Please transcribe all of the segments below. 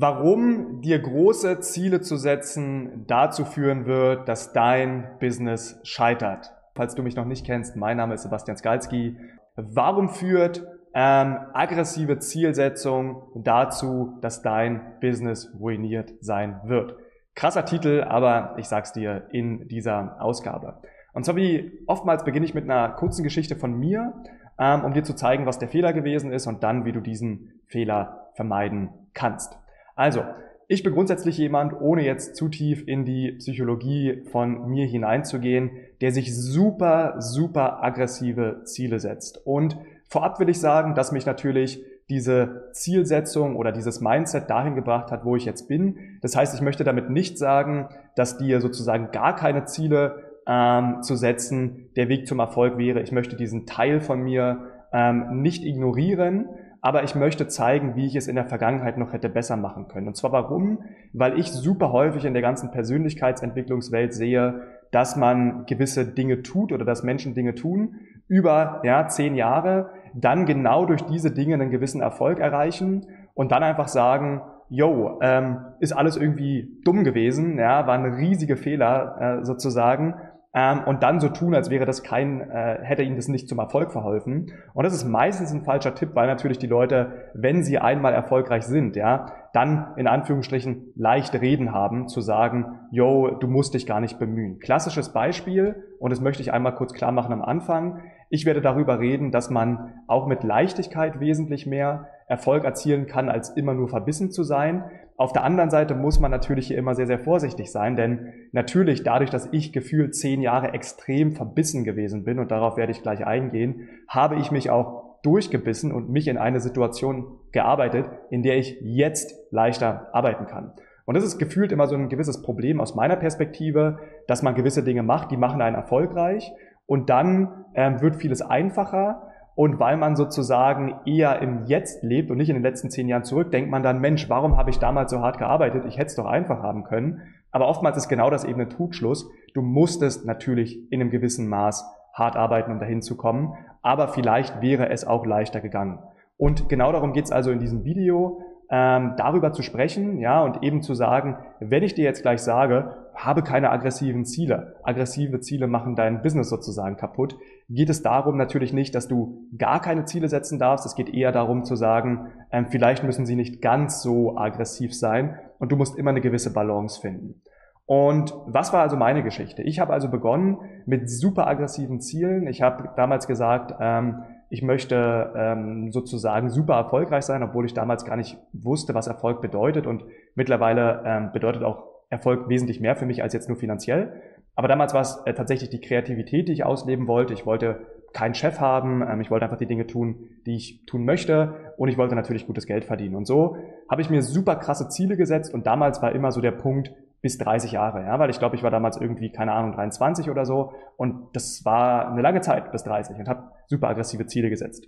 Warum dir große Ziele zu setzen dazu führen wird, dass dein Business scheitert. Falls du mich noch nicht kennst, mein Name ist Sebastian Skalski. Warum führt ähm, aggressive Zielsetzung dazu, dass dein Business ruiniert sein wird? Krasser Titel, aber ich sag's dir in dieser Ausgabe. Und zwar wie oftmals beginne ich mit einer kurzen Geschichte von mir, ähm, um dir zu zeigen, was der Fehler gewesen ist und dann, wie du diesen Fehler vermeiden kannst. Also, ich bin grundsätzlich jemand, ohne jetzt zu tief in die Psychologie von mir hineinzugehen, der sich super, super aggressive Ziele setzt. Und vorab will ich sagen, dass mich natürlich diese Zielsetzung oder dieses Mindset dahin gebracht hat, wo ich jetzt bin. Das heißt, ich möchte damit nicht sagen, dass dir sozusagen gar keine Ziele ähm, zu setzen der Weg zum Erfolg wäre. Ich möchte diesen Teil von mir ähm, nicht ignorieren, aber ich möchte zeigen, wie ich es in der Vergangenheit noch hätte besser machen können. Und zwar warum? Weil ich super häufig in der ganzen Persönlichkeitsentwicklungswelt sehe, dass man gewisse Dinge tut oder dass Menschen Dinge tun über ja, zehn Jahre, dann genau durch diese Dinge einen gewissen Erfolg erreichen und dann einfach sagen, yo, ähm, ist alles irgendwie dumm gewesen, ja, waren riesige Fehler äh, sozusagen ähm, und dann so tun, als wäre das kein, äh, hätte ihnen das nicht zum Erfolg verholfen. Und das ist meistens ein falscher Tipp, weil natürlich die Leute, wenn sie einmal erfolgreich sind, ja, dann in Anführungsstrichen leicht reden haben, zu sagen, yo, du musst dich gar nicht bemühen. Klassisches Beispiel, und das möchte ich einmal kurz klar machen am Anfang. Ich werde darüber reden, dass man auch mit Leichtigkeit wesentlich mehr Erfolg erzielen kann, als immer nur verbissen zu sein. Auf der anderen Seite muss man natürlich hier immer sehr, sehr vorsichtig sein, denn natürlich dadurch, dass ich gefühlt zehn Jahre extrem verbissen gewesen bin, und darauf werde ich gleich eingehen, habe ich mich auch durchgebissen und mich in eine Situation gearbeitet, in der ich jetzt leichter arbeiten kann. Und das ist gefühlt immer so ein gewisses Problem aus meiner Perspektive, dass man gewisse Dinge macht, die machen einen erfolgreich und dann ähm, wird vieles einfacher und weil man sozusagen eher im Jetzt lebt und nicht in den letzten zehn Jahren zurück, denkt man dann, Mensch, warum habe ich damals so hart gearbeitet? Ich hätte es doch einfach haben können. Aber oftmals ist genau das eben ein Trugschluss. Du musstest natürlich in einem gewissen Maß hart arbeiten, um dahin zu kommen. Aber vielleicht wäre es auch leichter gegangen. Und genau darum geht es also in diesem Video, ähm, darüber zu sprechen, ja, und eben zu sagen, wenn ich dir jetzt gleich sage, habe keine aggressiven Ziele. Aggressive Ziele machen dein Business sozusagen kaputt. Geht es darum natürlich nicht, dass du gar keine Ziele setzen darfst. Es geht eher darum zu sagen, ähm, vielleicht müssen sie nicht ganz so aggressiv sein und du musst immer eine gewisse Balance finden. Und was war also meine Geschichte? Ich habe also begonnen mit super aggressiven Zielen. Ich habe damals gesagt, ähm, ich möchte ähm, sozusagen super erfolgreich sein, obwohl ich damals gar nicht wusste, was Erfolg bedeutet. Und mittlerweile ähm, bedeutet auch Erfolg wesentlich mehr für mich als jetzt nur finanziell. Aber damals war es äh, tatsächlich die Kreativität, die ich ausleben wollte. Ich wollte keinen Chef haben. Ähm, ich wollte einfach die Dinge tun, die ich tun möchte. Und ich wollte natürlich gutes Geld verdienen. Und so habe ich mir super krasse Ziele gesetzt. Und damals war immer so der Punkt, bis 30 Jahre, ja, weil ich glaube, ich war damals irgendwie, keine Ahnung, 23 oder so und das war eine lange Zeit bis 30 und habe super aggressive Ziele gesetzt.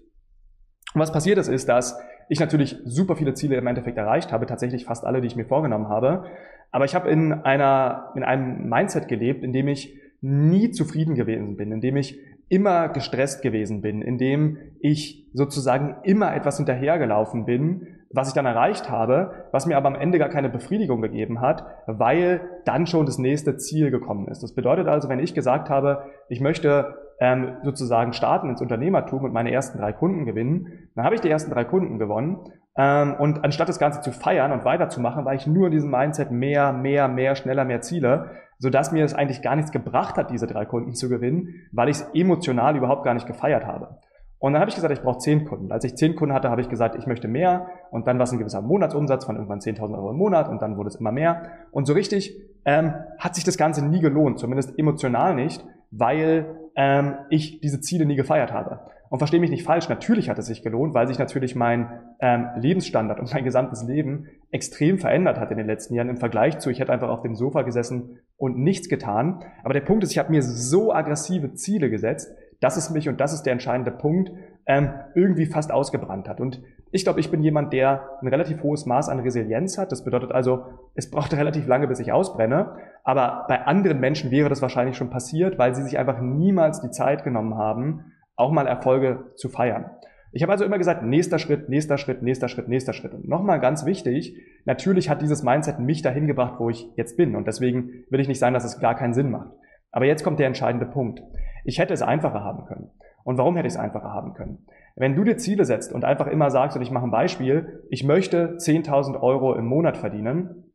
Und was passiert ist, ist, dass ich natürlich super viele Ziele im Endeffekt erreicht habe, tatsächlich fast alle, die ich mir vorgenommen habe, aber ich habe in einer, in einem Mindset gelebt, in dem ich nie zufrieden gewesen bin, in dem ich immer gestresst gewesen bin, in dem ich sozusagen immer etwas hinterhergelaufen bin, was ich dann erreicht habe, was mir aber am Ende gar keine Befriedigung gegeben hat, weil dann schon das nächste Ziel gekommen ist. Das bedeutet also, wenn ich gesagt habe, ich möchte ähm, sozusagen starten ins Unternehmertum und meine ersten drei Kunden gewinnen, dann habe ich die ersten drei Kunden gewonnen ähm, und anstatt das Ganze zu feiern und weiterzumachen, war ich nur in diesem Mindset mehr, mehr, mehr, schneller, mehr Ziele, sodass mir es eigentlich gar nichts gebracht hat, diese drei Kunden zu gewinnen, weil ich es emotional überhaupt gar nicht gefeiert habe. Und dann habe ich gesagt, ich brauche zehn Kunden. Als ich zehn Kunden hatte, habe ich gesagt, ich möchte mehr. Und dann war es ein gewisser Monatsumsatz von irgendwann 10.000 Euro im Monat und dann wurde es immer mehr. Und so richtig ähm, hat sich das Ganze nie gelohnt, zumindest emotional nicht, weil ähm, ich diese Ziele nie gefeiert habe. Und verstehe mich nicht falsch, natürlich hat es sich gelohnt, weil sich natürlich mein ähm, Lebensstandard und mein gesamtes Leben extrem verändert hat in den letzten Jahren im Vergleich zu, ich hätte einfach auf dem Sofa gesessen und nichts getan. Aber der Punkt ist, ich habe mir so aggressive Ziele gesetzt, dass es mich, und das ist der entscheidende Punkt, ähm, irgendwie fast ausgebrannt hat. Und ich glaube, ich bin jemand, der ein relativ hohes Maß an Resilienz hat. Das bedeutet also, es braucht relativ lange, bis ich ausbrenne. Aber bei anderen Menschen wäre das wahrscheinlich schon passiert, weil sie sich einfach niemals die Zeit genommen haben, auch mal Erfolge zu feiern. Ich habe also immer gesagt, nächster Schritt, nächster Schritt, nächster Schritt, nächster Schritt. Und nochmal ganz wichtig, Natürlich hat dieses Mindset mich dahin gebracht, wo ich jetzt bin. Und deswegen will ich nicht sagen, dass es gar keinen Sinn macht. Aber jetzt kommt der entscheidende Punkt. Ich hätte es einfacher haben können. Und warum hätte ich es einfacher haben können? Wenn du dir Ziele setzt und einfach immer sagst, und ich mache ein Beispiel, ich möchte 10.000 Euro im Monat verdienen,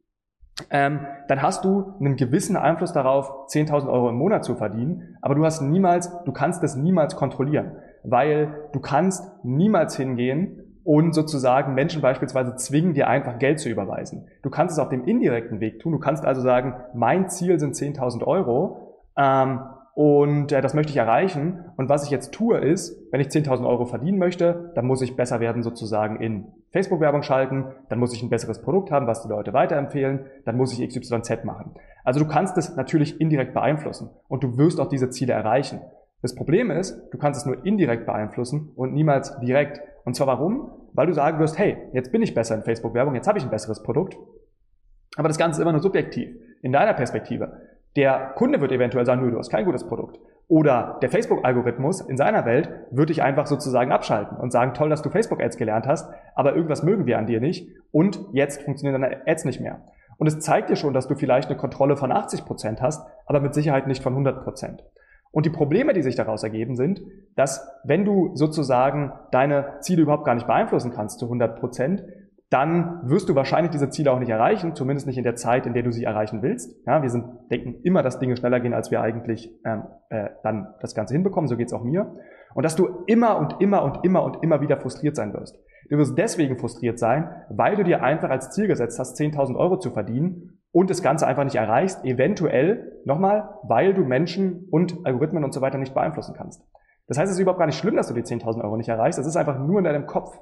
ähm, dann hast du einen gewissen Einfluss darauf, 10.000 Euro im Monat zu verdienen, aber du hast niemals, du kannst das niemals kontrollieren, weil du kannst niemals hingehen und sozusagen Menschen beispielsweise zwingen, dir einfach Geld zu überweisen. Du kannst es auf dem indirekten Weg tun. Du kannst also sagen, mein Ziel sind 10.000 Euro ähm, und äh, das möchte ich erreichen. Und was ich jetzt tue ist, wenn ich 10.000 Euro verdienen möchte, dann muss ich besser werden sozusagen in Facebook-Werbung schalten, dann muss ich ein besseres Produkt haben, was die Leute weiterempfehlen, dann muss ich XYZ machen. Also du kannst es natürlich indirekt beeinflussen und du wirst auch diese Ziele erreichen. Das Problem ist, du kannst es nur indirekt beeinflussen und niemals direkt. Und zwar warum? Weil du sagen wirst, hey, jetzt bin ich besser in Facebook-Werbung, jetzt habe ich ein besseres Produkt. Aber das Ganze ist immer nur subjektiv, in deiner Perspektive. Der Kunde wird eventuell sagen, nö, du hast kein gutes Produkt. Oder der Facebook-Algorithmus in seiner Welt würde dich einfach sozusagen abschalten und sagen, toll, dass du Facebook-Ads gelernt hast, aber irgendwas mögen wir an dir nicht und jetzt funktionieren deine Ads nicht mehr. Und es zeigt dir schon, dass du vielleicht eine Kontrolle von 80 Prozent hast, aber mit Sicherheit nicht von 100%. Prozent. Und die Probleme, die sich daraus ergeben, sind, dass wenn du sozusagen deine Ziele überhaupt gar nicht beeinflussen kannst zu 100 Prozent, dann wirst du wahrscheinlich diese Ziele auch nicht erreichen, zumindest nicht in der Zeit, in der du sie erreichen willst. Ja, wir sind, denken immer, dass Dinge schneller gehen, als wir eigentlich ähm, äh, dann das Ganze hinbekommen. So geht es auch mir. Und dass du immer und immer und immer und immer wieder frustriert sein wirst. Du wirst deswegen frustriert sein, weil du dir einfach als Ziel gesetzt hast, 10.000 Euro zu verdienen und das Ganze einfach nicht erreichst, eventuell, nochmal, weil du Menschen und Algorithmen und so weiter nicht beeinflussen kannst. Das heißt, es ist überhaupt gar nicht schlimm, dass du die 10.000 Euro nicht erreichst, das ist einfach nur in deinem Kopf.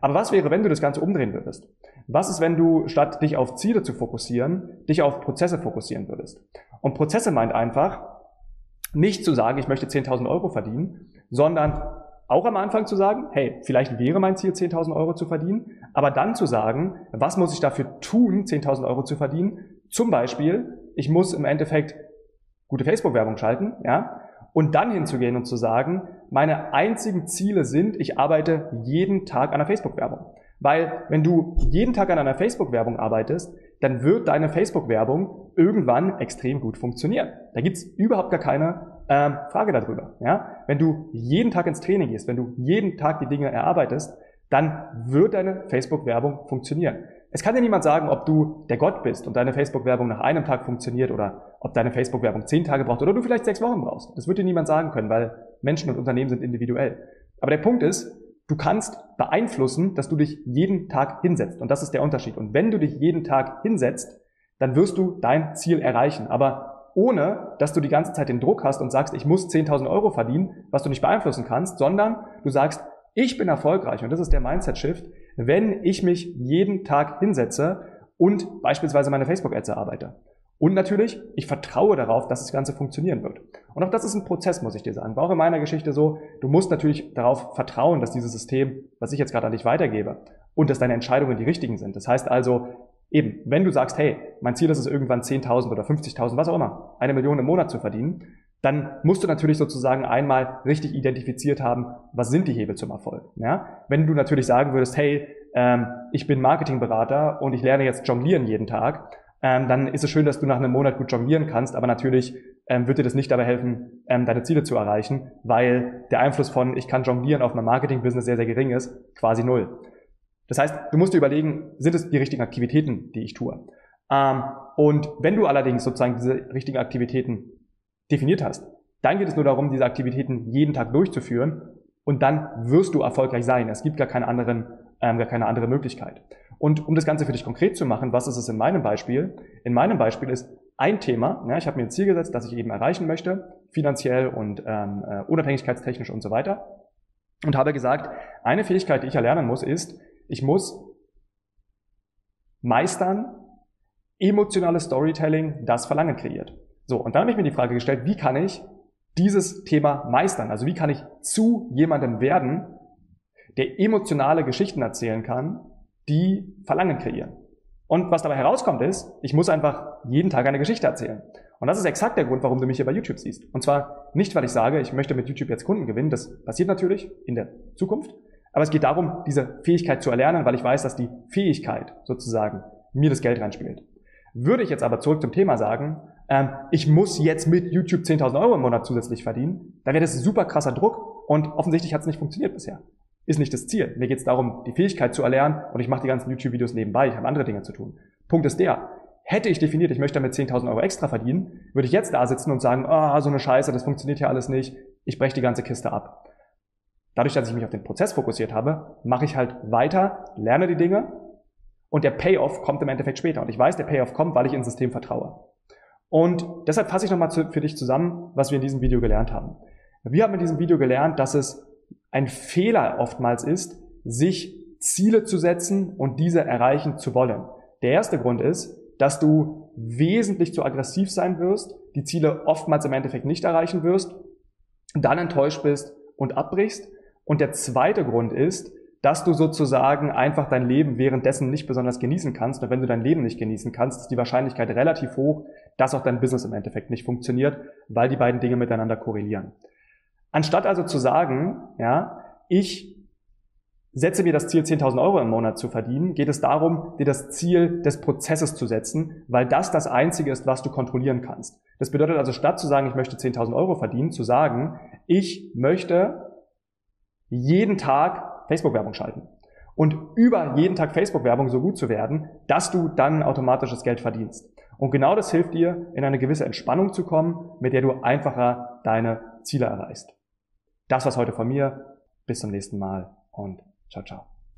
Aber was wäre, wenn du das Ganze umdrehen würdest? Was ist, wenn du statt dich auf Ziele zu fokussieren, dich auf Prozesse fokussieren würdest? Und Prozesse meint einfach, nicht zu sagen, ich möchte 10.000 Euro verdienen, sondern auch am Anfang zu sagen, hey, vielleicht wäre mein Ziel, 10.000 Euro zu verdienen, aber dann zu sagen, was muss ich dafür tun, 10.000 Euro zu verdienen? Zum Beispiel, ich muss im Endeffekt gute Facebook-Werbung schalten, ja, und dann hinzugehen und zu sagen, meine einzigen Ziele sind, ich arbeite jeden Tag an der Facebook-Werbung. Weil wenn du jeden Tag an einer Facebook-Werbung arbeitest, dann wird deine Facebook-Werbung irgendwann extrem gut funktionieren. Da gibt's überhaupt gar keine ähm, Frage darüber. Ja? Wenn du jeden Tag ins Training gehst, wenn du jeden Tag die Dinge erarbeitest, dann wird deine Facebook-Werbung funktionieren. Es kann dir niemand sagen, ob du der Gott bist und deine Facebook-Werbung nach einem Tag funktioniert oder ob deine Facebook-Werbung zehn Tage braucht oder du vielleicht sechs Wochen brauchst. Das wird dir niemand sagen können, weil Menschen und Unternehmen sind individuell. Aber der Punkt ist, du kannst beeinflussen, dass du dich jeden Tag hinsetzt. Und das ist der Unterschied. Und wenn du dich jeden Tag hinsetzt, dann wirst du dein Ziel erreichen. Aber ohne dass du die ganze Zeit den Druck hast und sagst, ich muss 10.000 Euro verdienen, was du nicht beeinflussen kannst, sondern du sagst, ich bin erfolgreich und das ist der Mindset-Shift, wenn ich mich jeden Tag hinsetze und beispielsweise meine Facebook-Ads erarbeite. Und natürlich, ich vertraue darauf, dass das Ganze funktionieren wird. Und auch das ist ein Prozess, muss ich dir sagen. War auch in meiner Geschichte so, du musst natürlich darauf vertrauen, dass dieses System, was ich jetzt gerade an dich weitergebe, und dass deine Entscheidungen die richtigen sind. Das heißt also, Eben, wenn du sagst, hey, mein Ziel ist es irgendwann 10.000 oder 50.000, was auch immer, eine Million im Monat zu verdienen, dann musst du natürlich sozusagen einmal richtig identifiziert haben, was sind die Hebel zum Erfolg. Ja? Wenn du natürlich sagen würdest, hey, ähm, ich bin Marketingberater und ich lerne jetzt jonglieren jeden Tag, ähm, dann ist es schön, dass du nach einem Monat gut jonglieren kannst, aber natürlich ähm, wird dir das nicht dabei helfen, ähm, deine Ziele zu erreichen, weil der Einfluss von ich kann jonglieren auf mein Marketing-Business sehr, sehr gering ist, quasi null. Das heißt, du musst dir überlegen, sind es die richtigen Aktivitäten, die ich tue? Ähm, und wenn du allerdings sozusagen diese richtigen Aktivitäten definiert hast, dann geht es nur darum, diese Aktivitäten jeden Tag durchzuführen und dann wirst du erfolgreich sein. Es gibt gar keine, anderen, ähm, gar keine andere Möglichkeit. Und um das Ganze für dich konkret zu machen, was ist es in meinem Beispiel? In meinem Beispiel ist ein Thema, ja, ich habe mir ein Ziel gesetzt, das ich eben erreichen möchte, finanziell und ähm, äh, unabhängigkeitstechnisch und so weiter. Und habe gesagt, eine Fähigkeit, die ich erlernen muss, ist, ich muss meistern, emotionales Storytelling, das Verlangen kreiert. So, und dann habe ich mir die Frage gestellt, wie kann ich dieses Thema meistern? Also wie kann ich zu jemandem werden, der emotionale Geschichten erzählen kann, die Verlangen kreieren? Und was dabei herauskommt ist, ich muss einfach jeden Tag eine Geschichte erzählen. Und das ist exakt der Grund, warum du mich hier bei YouTube siehst. Und zwar nicht, weil ich sage, ich möchte mit YouTube jetzt Kunden gewinnen, das passiert natürlich in der Zukunft, Aber es geht darum, diese Fähigkeit zu erlernen, weil ich weiß, dass die Fähigkeit sozusagen mir das Geld reinspielt. Würde ich jetzt aber zurück zum Thema sagen, ähm, ich muss jetzt mit YouTube 10.000 Euro im Monat zusätzlich verdienen, dann wäre das super krasser Druck und offensichtlich hat es nicht funktioniert bisher. Ist nicht das Ziel. Mir geht es darum, die Fähigkeit zu erlernen und ich mache die ganzen YouTube-Videos nebenbei. Ich habe andere Dinge zu tun. Punkt ist der, hätte ich definiert, ich möchte damit 10.000 Euro extra verdienen, würde ich jetzt da sitzen und sagen, ah, oh, so eine Scheiße, das funktioniert ja alles nicht, ich breche die ganze Kiste ab. Dadurch, dass ich mich auf den Prozess fokussiert habe, mache ich halt weiter, lerne die Dinge und der Payoff kommt im Endeffekt später. Und ich weiß, der Payoff kommt, weil ich ins System vertraue. Und deshalb fasse ich nochmal für dich zusammen, was wir in diesem Video gelernt haben. Wir haben in diesem Video gelernt, dass es ein Fehler oftmals ist, sich Ziele zu setzen und diese erreichen zu wollen. Der erste Grund ist, dass du wesentlich zu aggressiv sein wirst, die Ziele oftmals im Endeffekt nicht erreichen wirst, dann enttäuscht bist und abbrichst. Und der zweite Grund ist, dass du sozusagen einfach dein Leben währenddessen nicht besonders genießen kannst. Und wenn du dein Leben nicht genießen kannst, ist die Wahrscheinlichkeit relativ hoch, dass auch dein Business im Endeffekt nicht funktioniert, weil die beiden Dinge miteinander korrelieren. Anstatt also zu sagen, ja, ich setze mir das Ziel, 10.000 Euro im Monat zu verdienen, geht es darum, dir das Ziel des Prozesses zu setzen, weil das das Einzige ist, was du kontrollieren kannst. Das bedeutet also, statt zu sagen, ich möchte 10.000 Euro verdienen, zu sagen, ich möchte jeden Tag Facebook-Werbung schalten. Und über jeden Tag Facebook-Werbung so gut zu werden, dass du dann automatisches Geld verdienst. Und genau das hilft dir, in eine gewisse Entspannung zu kommen, mit der du einfacher deine Ziele erreichst. Das war's heute von mir. Bis zum nächsten Mal und ciao, ciao.